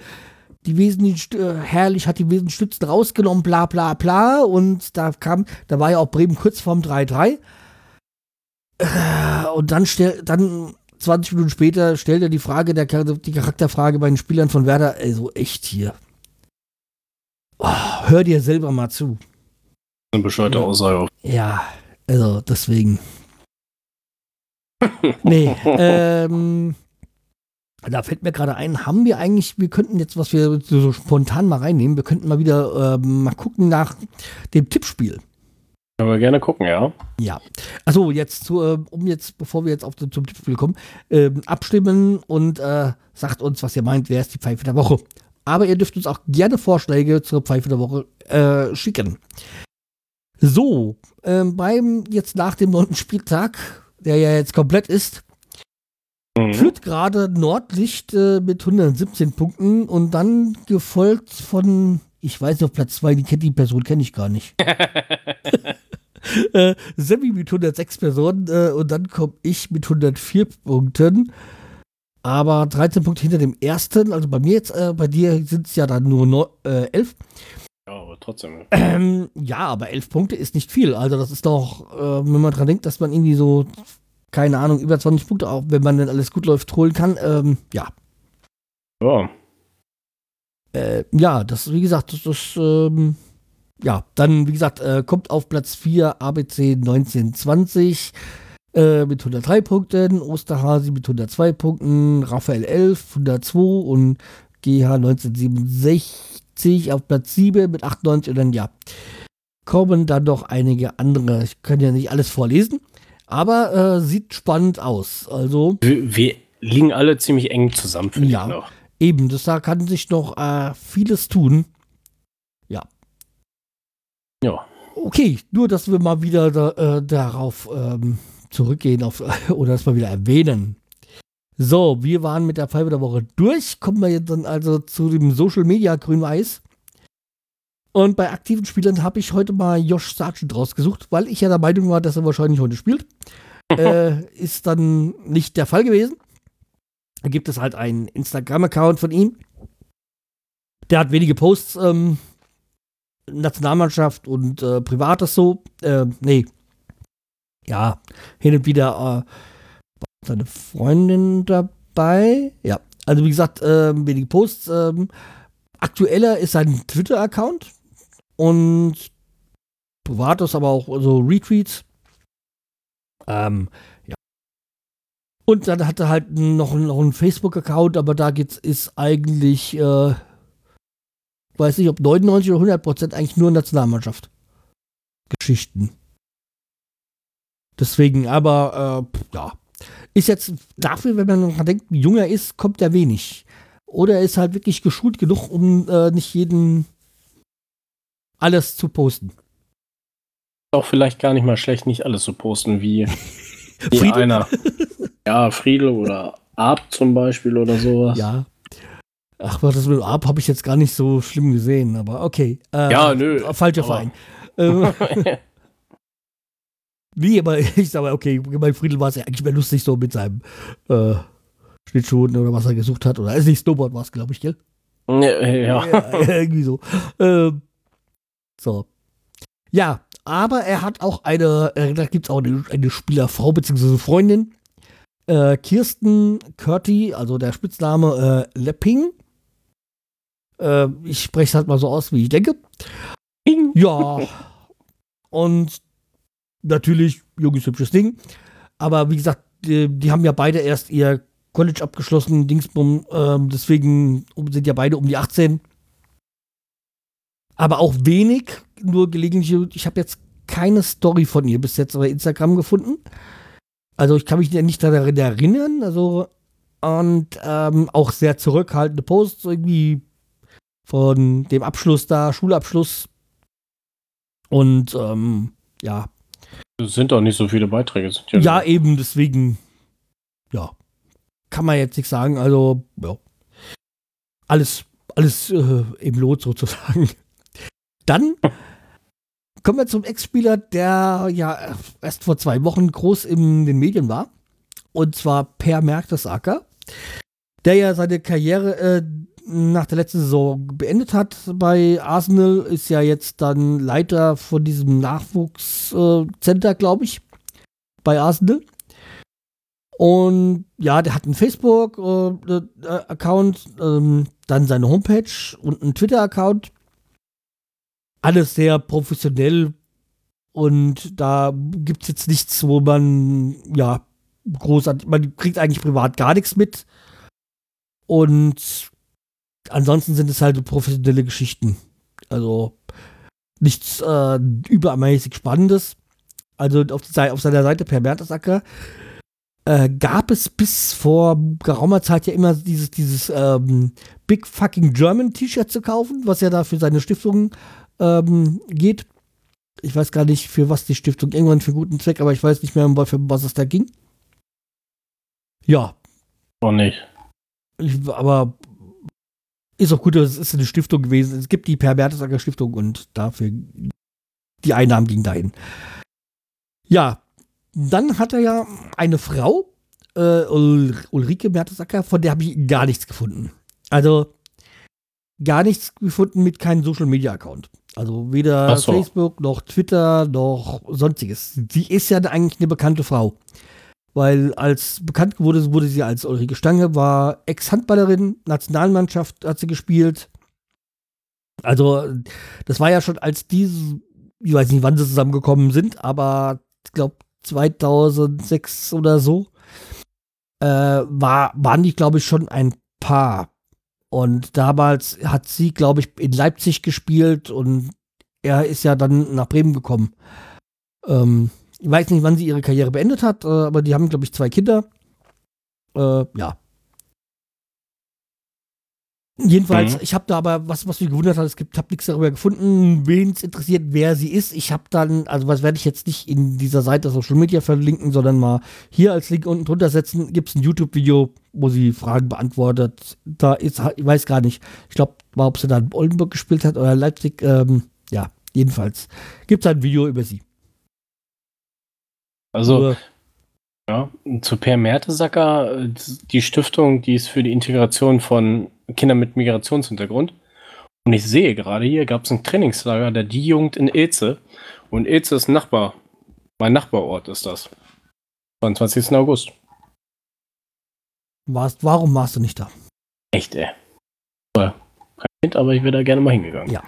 die wesentlichen, äh, herrlich hat die wesentlichen Stützen rausgenommen, bla bla bla. Und da kam, da war ja auch Bremen kurz vorm 3-3. Äh, und dann, stell, dann 20 Minuten später stellt er die Frage, der, die Charakterfrage bei den Spielern von Werder, also echt hier. Oh, hör dir selber mal zu. Eine bescheuerte Aussage. Ja, also deswegen. nee, ähm, da fällt mir gerade ein, haben wir eigentlich, wir könnten jetzt, was wir so spontan mal reinnehmen, wir könnten mal wieder äh, mal gucken nach dem Tippspiel. Können wir gerne gucken, ja. Ja. Also jetzt zu, äh, um jetzt, bevor wir jetzt auf zum Tippspiel kommen, äh, abstimmen und äh, sagt uns, was ihr meint, wer ist die Pfeife der Woche. Aber ihr dürft uns auch gerne Vorschläge zur Pfeife der Woche äh, schicken. So, ähm, beim jetzt nach dem neunten Spieltag, der ja jetzt komplett ist, mhm. führt gerade Nordlicht äh, mit 117 Punkten und dann gefolgt von, ich weiß nicht, auf Platz 2, die, die Person kenne ich gar nicht. äh, Sammy mit 106 Personen äh, und dann komme ich mit 104 Punkten. Aber 13 Punkte hinter dem ersten, also bei mir jetzt, äh, bei dir sind es ja dann nur no, äh, 11. Ja, aber trotzdem. Ähm, ja, aber 11 Punkte ist nicht viel. Also das ist doch, äh, wenn man dran denkt, dass man irgendwie so, keine Ahnung, über 20 Punkte, auch wenn man dann alles gut läuft, holen kann. Ähm, ja. Ja. Äh, ja, das, wie gesagt, das ist, ähm, ja, dann, wie gesagt, äh, kommt auf Platz 4 ABC 1920 äh, mit 103 Punkten, Osterhasi mit 102 Punkten, Raphael 11, 102 und GH 1967 auf Platz 7 mit 98 und dann, ja, kommen dann noch einige andere. Ich kann ja nicht alles vorlesen, aber äh, sieht spannend aus. Also. Wir, wir, liegen alle ziemlich eng zusammen, finde ja, ich noch. Eben, das, da kann sich noch äh, vieles tun. Ja. Okay, nur dass wir mal wieder da, äh, darauf ähm, zurückgehen auf, oder das mal wieder erwähnen. So, wir waren mit der Pfeife der Woche durch. Kommen wir jetzt dann also zu dem Social Media Grün-Weiß. Und bei aktiven Spielern habe ich heute mal Josh Sargent rausgesucht, weil ich ja der Meinung war, dass er wahrscheinlich heute spielt. äh, ist dann nicht der Fall gewesen. Da gibt es halt einen Instagram-Account von ihm. Der hat wenige Posts ähm, Nationalmannschaft und äh, Privates so. Äh, nee. Ja, hin und wieder äh, seine Freundin dabei. Ja, also wie gesagt, äh, wenige Posts. Äh, aktueller ist sein Twitter-Account und Privates, aber auch so Retweets. Ähm, ja. Und dann hat er halt noch, noch einen Facebook-Account, aber da geht's, ist eigentlich äh, weiß nicht, ob 99 oder 100 Prozent eigentlich nur Nationalmannschaft. Geschichten. Deswegen, aber, äh, ja. Ist jetzt dafür, wenn man noch denkt, wie jung er ist, kommt er wenig. Oder er ist halt wirklich geschult genug, um äh, nicht jeden alles zu posten. Auch vielleicht gar nicht mal schlecht, nicht alles zu posten, wie, wie einer. Ja, Friedel oder Arp zum Beispiel oder sowas. Ja, Ach, was das mit ab habe ich jetzt gar nicht so schlimm gesehen, aber okay. Äh, ja, nö. Falscher Verein. Ähm, nee, aber ich sage okay, bei Friedel war es ja eigentlich mehr lustig so mit seinem äh, Schlittschuhen oder was er gesucht hat. Oder ist nicht Snowboard war es, glaube ich, gell? Ja. ja. ja irgendwie so. Ähm, so. Ja, aber er hat auch eine, äh, da gibt es auch eine, eine Spielerfrau bzw. Freundin. Äh, Kirsten Curti, also der Spitzname äh, Lepping. Äh, ich spreche es halt mal so aus, wie ich denke. Bing. Ja. Und natürlich, junges, hübsches Ding. Aber wie gesagt, die, die haben ja beide erst ihr College abgeschlossen, Dingsbum. Ähm, deswegen sind ja beide um die 18. Aber auch wenig, nur gelegentlich. Ich habe jetzt keine Story von ihr bis jetzt bei Instagram gefunden. Also ich kann mich nicht daran erinnern. Also und ähm, auch sehr zurückhaltende Posts, irgendwie von dem Abschluss da, Schulabschluss. Und ähm, ja. Es sind doch nicht so viele Beiträge. ja, ja eben, deswegen, ja, kann man jetzt nicht sagen. Also, ja. Alles, alles äh, im Lot sozusagen. Dann kommen wir zum Ex-Spieler, der ja erst vor zwei Wochen groß in den Medien war. Und zwar Per Mertesacker, der ja seine Karriere äh, nach der letzten Saison beendet hat bei Arsenal, ist ja jetzt dann Leiter von diesem Nachwuchscenter, äh, glaube ich, bei Arsenal. Und ja, der hat einen Facebook-Account, äh, ähm, dann seine Homepage und einen Twitter-Account. Alles sehr professionell und da gibt es jetzt nichts, wo man, ja, großartig, man kriegt eigentlich privat gar nichts mit. Und ansonsten sind es halt professionelle Geschichten. Also nichts äh, übermäßig Spannendes. Also auf, auf seiner Seite per Mertesacker äh, gab es bis vor geraumer Zeit ja immer dieses, dieses ähm, Big Fucking German T-Shirt zu kaufen, was ja da für seine Stiftung ähm, geht. Ich weiß gar nicht, für was die Stiftung irgendwann für guten Zweck, aber ich weiß nicht mehr, für was es da ging. Ja. Auch nicht. Ich, aber ist auch gut, es ist eine Stiftung gewesen. Es gibt die Per Mertesacker Stiftung und dafür die Einnahmen gingen dahin. Ja, dann hat er ja eine Frau, äh, Ul Ulrike Mertesacker, von der habe ich gar nichts gefunden. Also gar nichts gefunden mit keinem Social Media Account. Also weder so. Facebook noch Twitter noch sonstiges. Sie ist ja eigentlich eine bekannte Frau. Weil als bekannt wurde, wurde sie als Ulrike Stange, war Ex-Handballerin, Nationalmannschaft hat sie gespielt. Also, das war ja schon als diese, ich weiß nicht, wann sie zusammengekommen sind, aber ich glaube 2006 oder so, äh, war, waren die, glaube ich, schon ein Paar. Und damals hat sie, glaube ich, in Leipzig gespielt und er ist ja dann nach Bremen gekommen. Ähm, ich weiß nicht, wann sie ihre Karriere beendet hat, äh, aber die haben, glaube ich, zwei Kinder. Äh, ja. Jedenfalls, mhm. ich habe da aber, was, was mich gewundert hat, es gibt, habe nichts darüber gefunden, wen es interessiert, wer sie ist. Ich habe dann, also was werde ich jetzt nicht in dieser Seite Social Media verlinken, sondern mal hier als Link unten drunter setzen, gibt es ein YouTube-Video, wo sie Fragen beantwortet. Da ist, ich weiß gar nicht, ich glaube, ob sie da in Oldenburg gespielt hat oder Leipzig, ähm, ja, jedenfalls gibt es ein Video über sie. Also, ja, zu Per Mertesacker, die Stiftung, die ist für die Integration von Kindern mit Migrationshintergrund. Und ich sehe gerade hier gab es ein Trainingslager der Die-Jugend in Ilze. Und Ilze ist Nachbar. Mein Nachbarort ist das. 22. August. Warst, warum warst du nicht da? Echt, ey. Kein Kind, aber ich wäre da gerne mal hingegangen. Ja.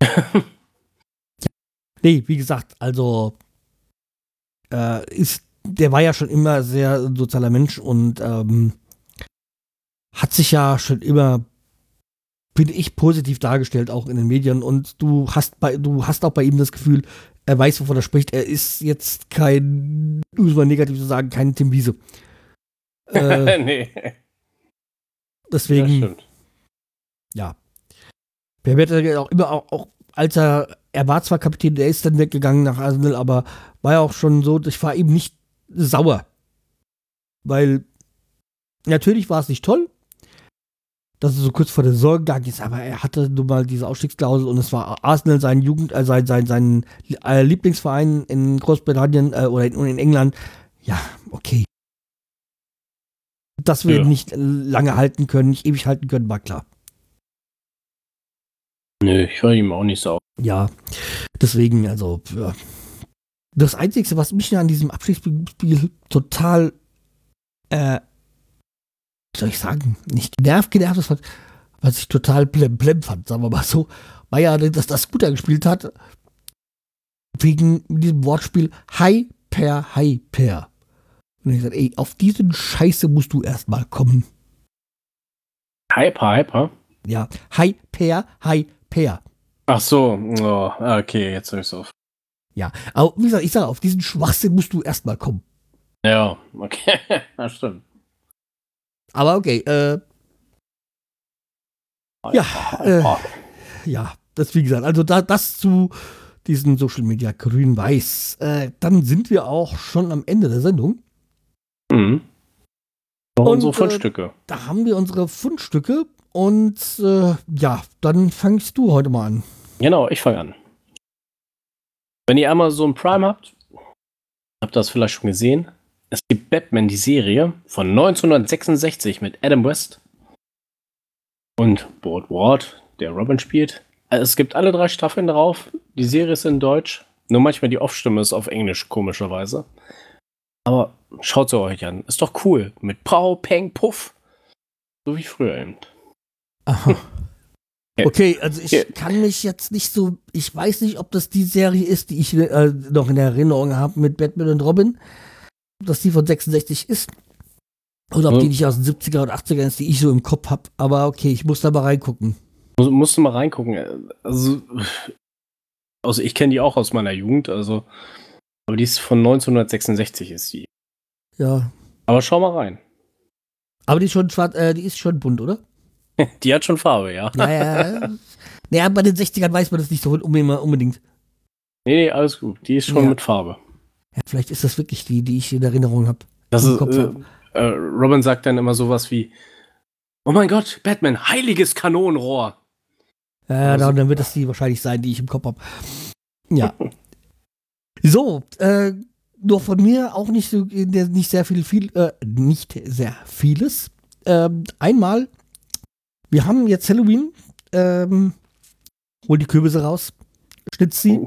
ja. Nee, wie gesagt, also äh, ist, der war ja schon immer sehr sozialer Mensch und ähm, hat sich ja schon immer, bin ich, positiv dargestellt, auch in den Medien. Und du hast bei, du hast auch bei ihm das Gefühl, er weiß, wovon er spricht. Er ist jetzt kein, um es mal negativ zu sagen, kein Tim Wiese. Äh, nee. Deswegen. Ja. Wer wird auch immer auch, auch als er, er war zwar Kapitän, der ist dann weggegangen nach Arsenal, aber war ja auch schon so, ich war eben nicht sauer. Weil natürlich war es nicht toll, dass er so kurz vor der Saison gegangen ist, aber er hatte nun mal diese Ausstiegsklausel und es war Arsenal sein Jugend, äh, sein, sein, sein äh, Lieblingsverein in Großbritannien äh, oder in, in, England. Ja, okay. Dass wir ja. nicht lange halten können, nicht ewig halten können, war klar. Nö, ich war ihm auch nicht sauer. Ja, deswegen, also, ja. Das Einzige, was mich an diesem Abschiedsspiel total äh, soll ich sagen, nicht genervt, genervt ist, was ich total blem, blem fand, sagen wir mal so, war ja, dass das Scooter gespielt hat, wegen diesem Wortspiel Hyper, Hyper. Und ich gesagt, ey, auf diesen Scheiße musst du erstmal kommen. Hyper, Hyper? Ja, Hyper, Hyper. Ach so, oh, okay, jetzt höre ich es auf. Ja, aber wie gesagt, ich sage, auf diesen Schwachsinn musst du erstmal kommen. Ja, okay, das stimmt. Aber okay, äh. Ja, äh, ja, das wie gesagt, also da, das zu diesen Social Media grün-weiß. Äh, dann sind wir auch schon am Ende der Sendung. Mhm. Und, unsere äh, Fundstücke. Äh, da haben wir unsere Fundstücke und äh, ja, dann fangst du heute mal an. Genau, ich fange an. Wenn ihr Amazon Prime habt, habt ihr das vielleicht schon gesehen, es gibt Batman, die Serie von 1966 mit Adam West und Board Ward, der Robin spielt. Also es gibt alle drei Staffeln drauf. Die Serie ist in Deutsch. Nur manchmal die Off-Stimme ist auf Englisch, komischerweise. Aber schaut sie euch an. Ist doch cool. Mit Pau, Peng, Puff. So wie früher eben. Aha. Okay, also ich kann mich jetzt nicht so, ich weiß nicht, ob das die Serie ist, die ich äh, noch in Erinnerung habe mit Batman und Robin dass die von 66 ist. Oder ob ja. die nicht aus den 70er und 80er ist, die ich so im Kopf habe. Aber okay, ich muss da mal reingucken. Muss, musst du mal reingucken. Also, Also ich kenne die auch aus meiner Jugend, also. Aber die ist von 1966 ist die. Ja. Aber schau mal rein. Aber die ist schon schwarz, äh, die ist schon bunt, oder? Die hat schon Farbe, ja. Ja, ja. naja, bei den 60ern weiß man das nicht so unbedingt. Nee, nee, alles gut. Die ist schon Ja. mit Farbe. Ja, vielleicht ist das wirklich die, die ich in Erinnerung habe. Das Im ist, Kopf äh, hab. äh, Robin sagt dann immer sowas wie: Oh mein Gott, Batman, heiliges Kanonenrohr. Ja, Also- dann, dann wird das die wahrscheinlich sein, die ich im Kopf habe. Ja. so, äh, nur von mir auch nicht so nicht sehr viel, viel äh, nicht sehr vieles. Ähm, einmal, wir haben jetzt Halloween, ähm, hol die Kürbisse raus, schnitzt sie,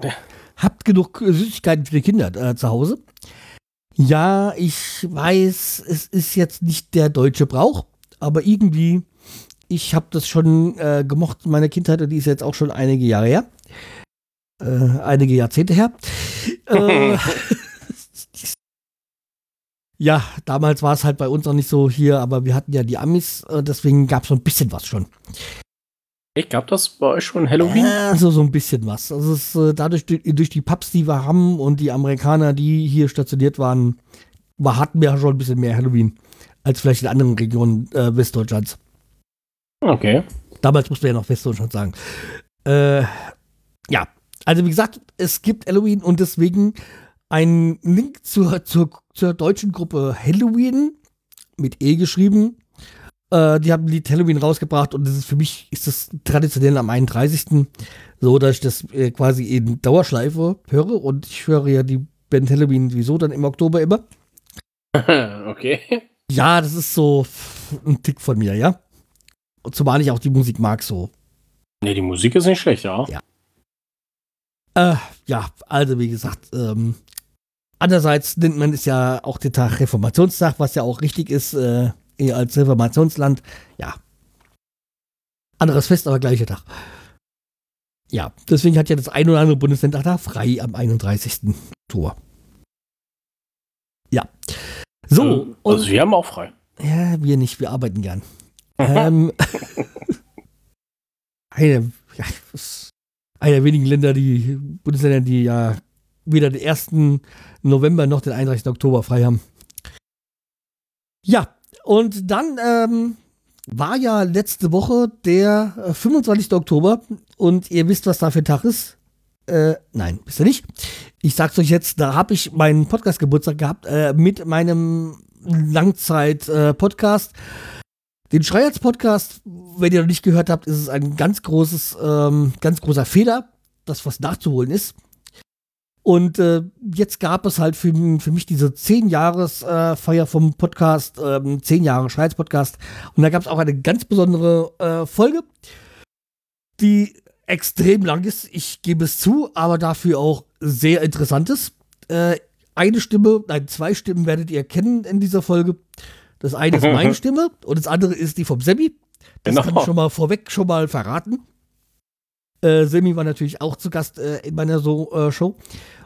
habt genug Süßigkeiten für die Kinder äh, zu Hause. Ja, ich weiß, es ist jetzt nicht der deutsche Brauch, aber irgendwie, ich habe das schon äh, gemocht in meiner Kindheit und die ist jetzt auch schon einige Jahre her. Äh, einige Jahrzehnte her. äh, ja, damals war es halt bei uns noch nicht so hier, aber wir hatten ja die Amis, äh, deswegen gab es so ein bisschen was schon. Ich gab das bei euch schon Halloween? Also so ein bisschen was. Also es ist äh, dadurch durch, durch die Pubs, die wir haben und die Amerikaner, die hier stationiert waren, war, hatten wir schon ein bisschen mehr Halloween als vielleicht in anderen Regionen äh, Westdeutschlands. Okay. Damals musste ja noch Westdeutschland sagen. Äh, ja, also wie gesagt, es gibt Halloween und deswegen ein Link zur, zur, zur deutschen Gruppe Halloween mit E geschrieben. Äh, die haben ein Lied Halloween rausgebracht und das ist für mich ist das traditionell am 31. So, dass ich das äh, quasi in Dauerschleife höre und ich höre ja die Band Halloween sowieso dann im Oktober immer. okay. Ja, das ist so ein Tick von mir, ja. Und zumal ich auch die Musik mag so. Nee, die Musik ist nicht schlecht, ja. Ja. Äh, ja, also wie gesagt, ähm, andererseits nennt man es ja auch den Tag Reformationstag, was ja auch richtig ist, äh, eher als Reformationsland. Ja. Anderes Fest, aber gleicher Tag. Ja, deswegen hat ja das ein oder andere Bundesland auch da frei am 31. Oktober. Ja. So, Äh, also wir haben auch frei. ja, wir nicht, wir arbeiten gern. ähm, eine, ja, einer der wenigen Länder, die Bundesländer, die ja weder den 1. November noch den 31. Oktober frei haben. Ja, und dann ähm, war ja letzte Woche der äh, 25. Oktober und ihr wisst, was da für ein Tag ist. Äh, nein, wisst ihr nicht. Ich sag's euch jetzt, da habe ich meinen Podcast-Geburtstag gehabt äh, mit meinem Langzeit-Podcast. Den Schreierz-Podcast, wenn ihr noch nicht gehört habt, ist es ein ganz großes, ähm, ganz großer Fehler, das was nachzuholen ist. Und äh, jetzt gab es halt für, für mich diese 10-Jahres-Feier vom Podcast, ähm, 10 Jahre Schreierz-Podcast. Und da gab es auch eine ganz besondere äh, Folge, die extrem lang ist, ich gebe es zu, aber dafür auch sehr interessant ist. Äh, eine Stimme, nein, zwei Stimmen werdet ihr kennen in dieser Folge. Das eine ist meine Stimme und das andere ist die vom Semi. Das Genau. kann ich schon mal vorweg schon mal verraten. Äh, Semi war natürlich auch zu Gast äh, in meiner so, äh, Show.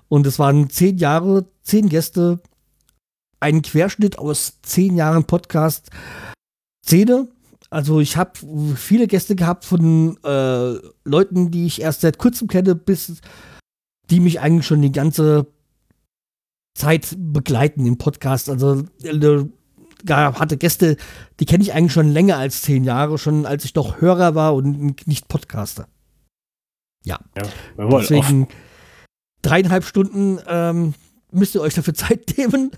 Und es waren zehn Jahre, zehn Gäste, ein Querschnitt aus zehn Jahren Podcast. Szene. Also ich habe viele Gäste gehabt von äh, Leuten, die ich erst seit kurzem kenne, bis die mich eigentlich schon die ganze Zeit begleiten im Podcast. Also äh, hatte Gäste, die kenne ich eigentlich schon länger als zehn Jahre, schon als ich noch Hörer war und nicht Podcaster. Ja, wir wollen Deswegen dreieinhalb Stunden ähm, müsst ihr euch dafür Zeit nehmen.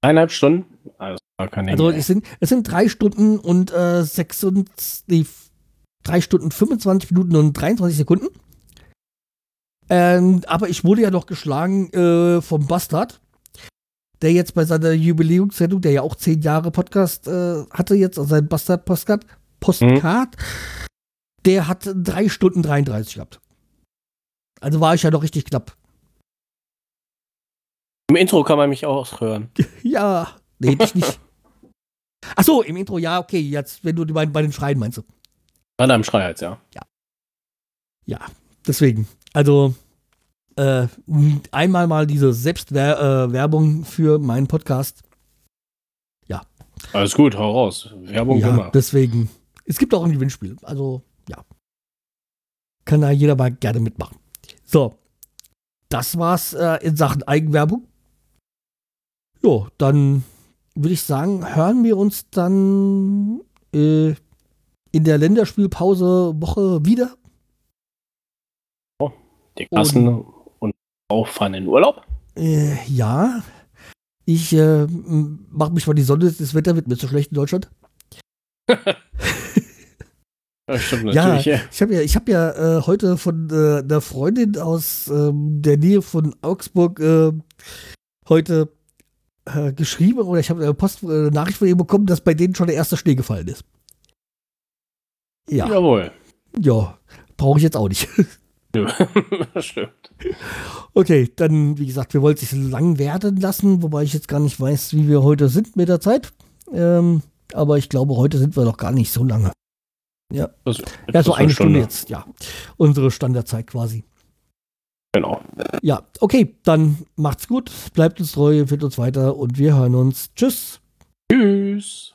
eineinhalb Stunden. Also, gar keine Also es sind, es sind drei Stunden und äh, sechs und, nee, drei Stunden 25 Minuten und 23 Sekunden. Ähm, aber ich wurde ja noch geschlagen äh, vom Bastard, der jetzt bei seiner Jubiläumssendung, der ja auch zehn Jahre Podcast äh, hatte jetzt, also sein Bastard-Postcard, Postcard, der hat drei Stunden 33 gehabt. Also war ich ja noch richtig knapp. Im Intro kann man mich auch hören. Ja, nee, dich nicht. Ach so, im Intro, ja, okay, jetzt, wenn du bei, bei den Schreien meinst. du. Gerade am Schreihals, ja. Ja, deswegen. Also, äh, einmal mal diese Selbstwerbung für meinen Podcast. Alles gut, hau raus. Werbung ja, immer. deswegen. Es gibt auch ein Gewinnspiel. Also, ja. Kann da jeder mal gerne mitmachen. So, das war's äh, in Sachen Eigenwerbung. Jo, dann würde ich sagen, hören wir uns dann äh, in der Länderspielpause Woche wieder. Oh, die Kassen und, und auch fahren in Urlaub? Äh, ja. Ich äh, mache mich mal die Sonne, das Wetter wird mir zu schlecht in Deutschland. Stimmt. Ja, ich habe ja, ich hab ja äh, heute von äh, einer Freundin aus ähm, der Nähe von Augsburg äh, heute äh, geschrieben oder ich habe eine Post äh, Nachricht von ihr bekommen, dass bei denen schon der erste Schnee gefallen ist. Ja. Jawohl. Ja, brauche ich jetzt auch nicht. das stimmt. Okay, dann, wie gesagt, wir wollten es lang werden lassen, wobei ich jetzt gar nicht weiß, wie wir heute sind mit der Zeit. Ähm, aber ich glaube, heute sind wir noch gar nicht so lange. Ja, das, ja so eine Stunde. Stunde jetzt, ja. Unsere Standardzeit quasi. Genau. Ja, okay, dann macht's gut, bleibt uns treu, empfiehlt uns weiter und wir hören uns. Tschüss. Tschüss.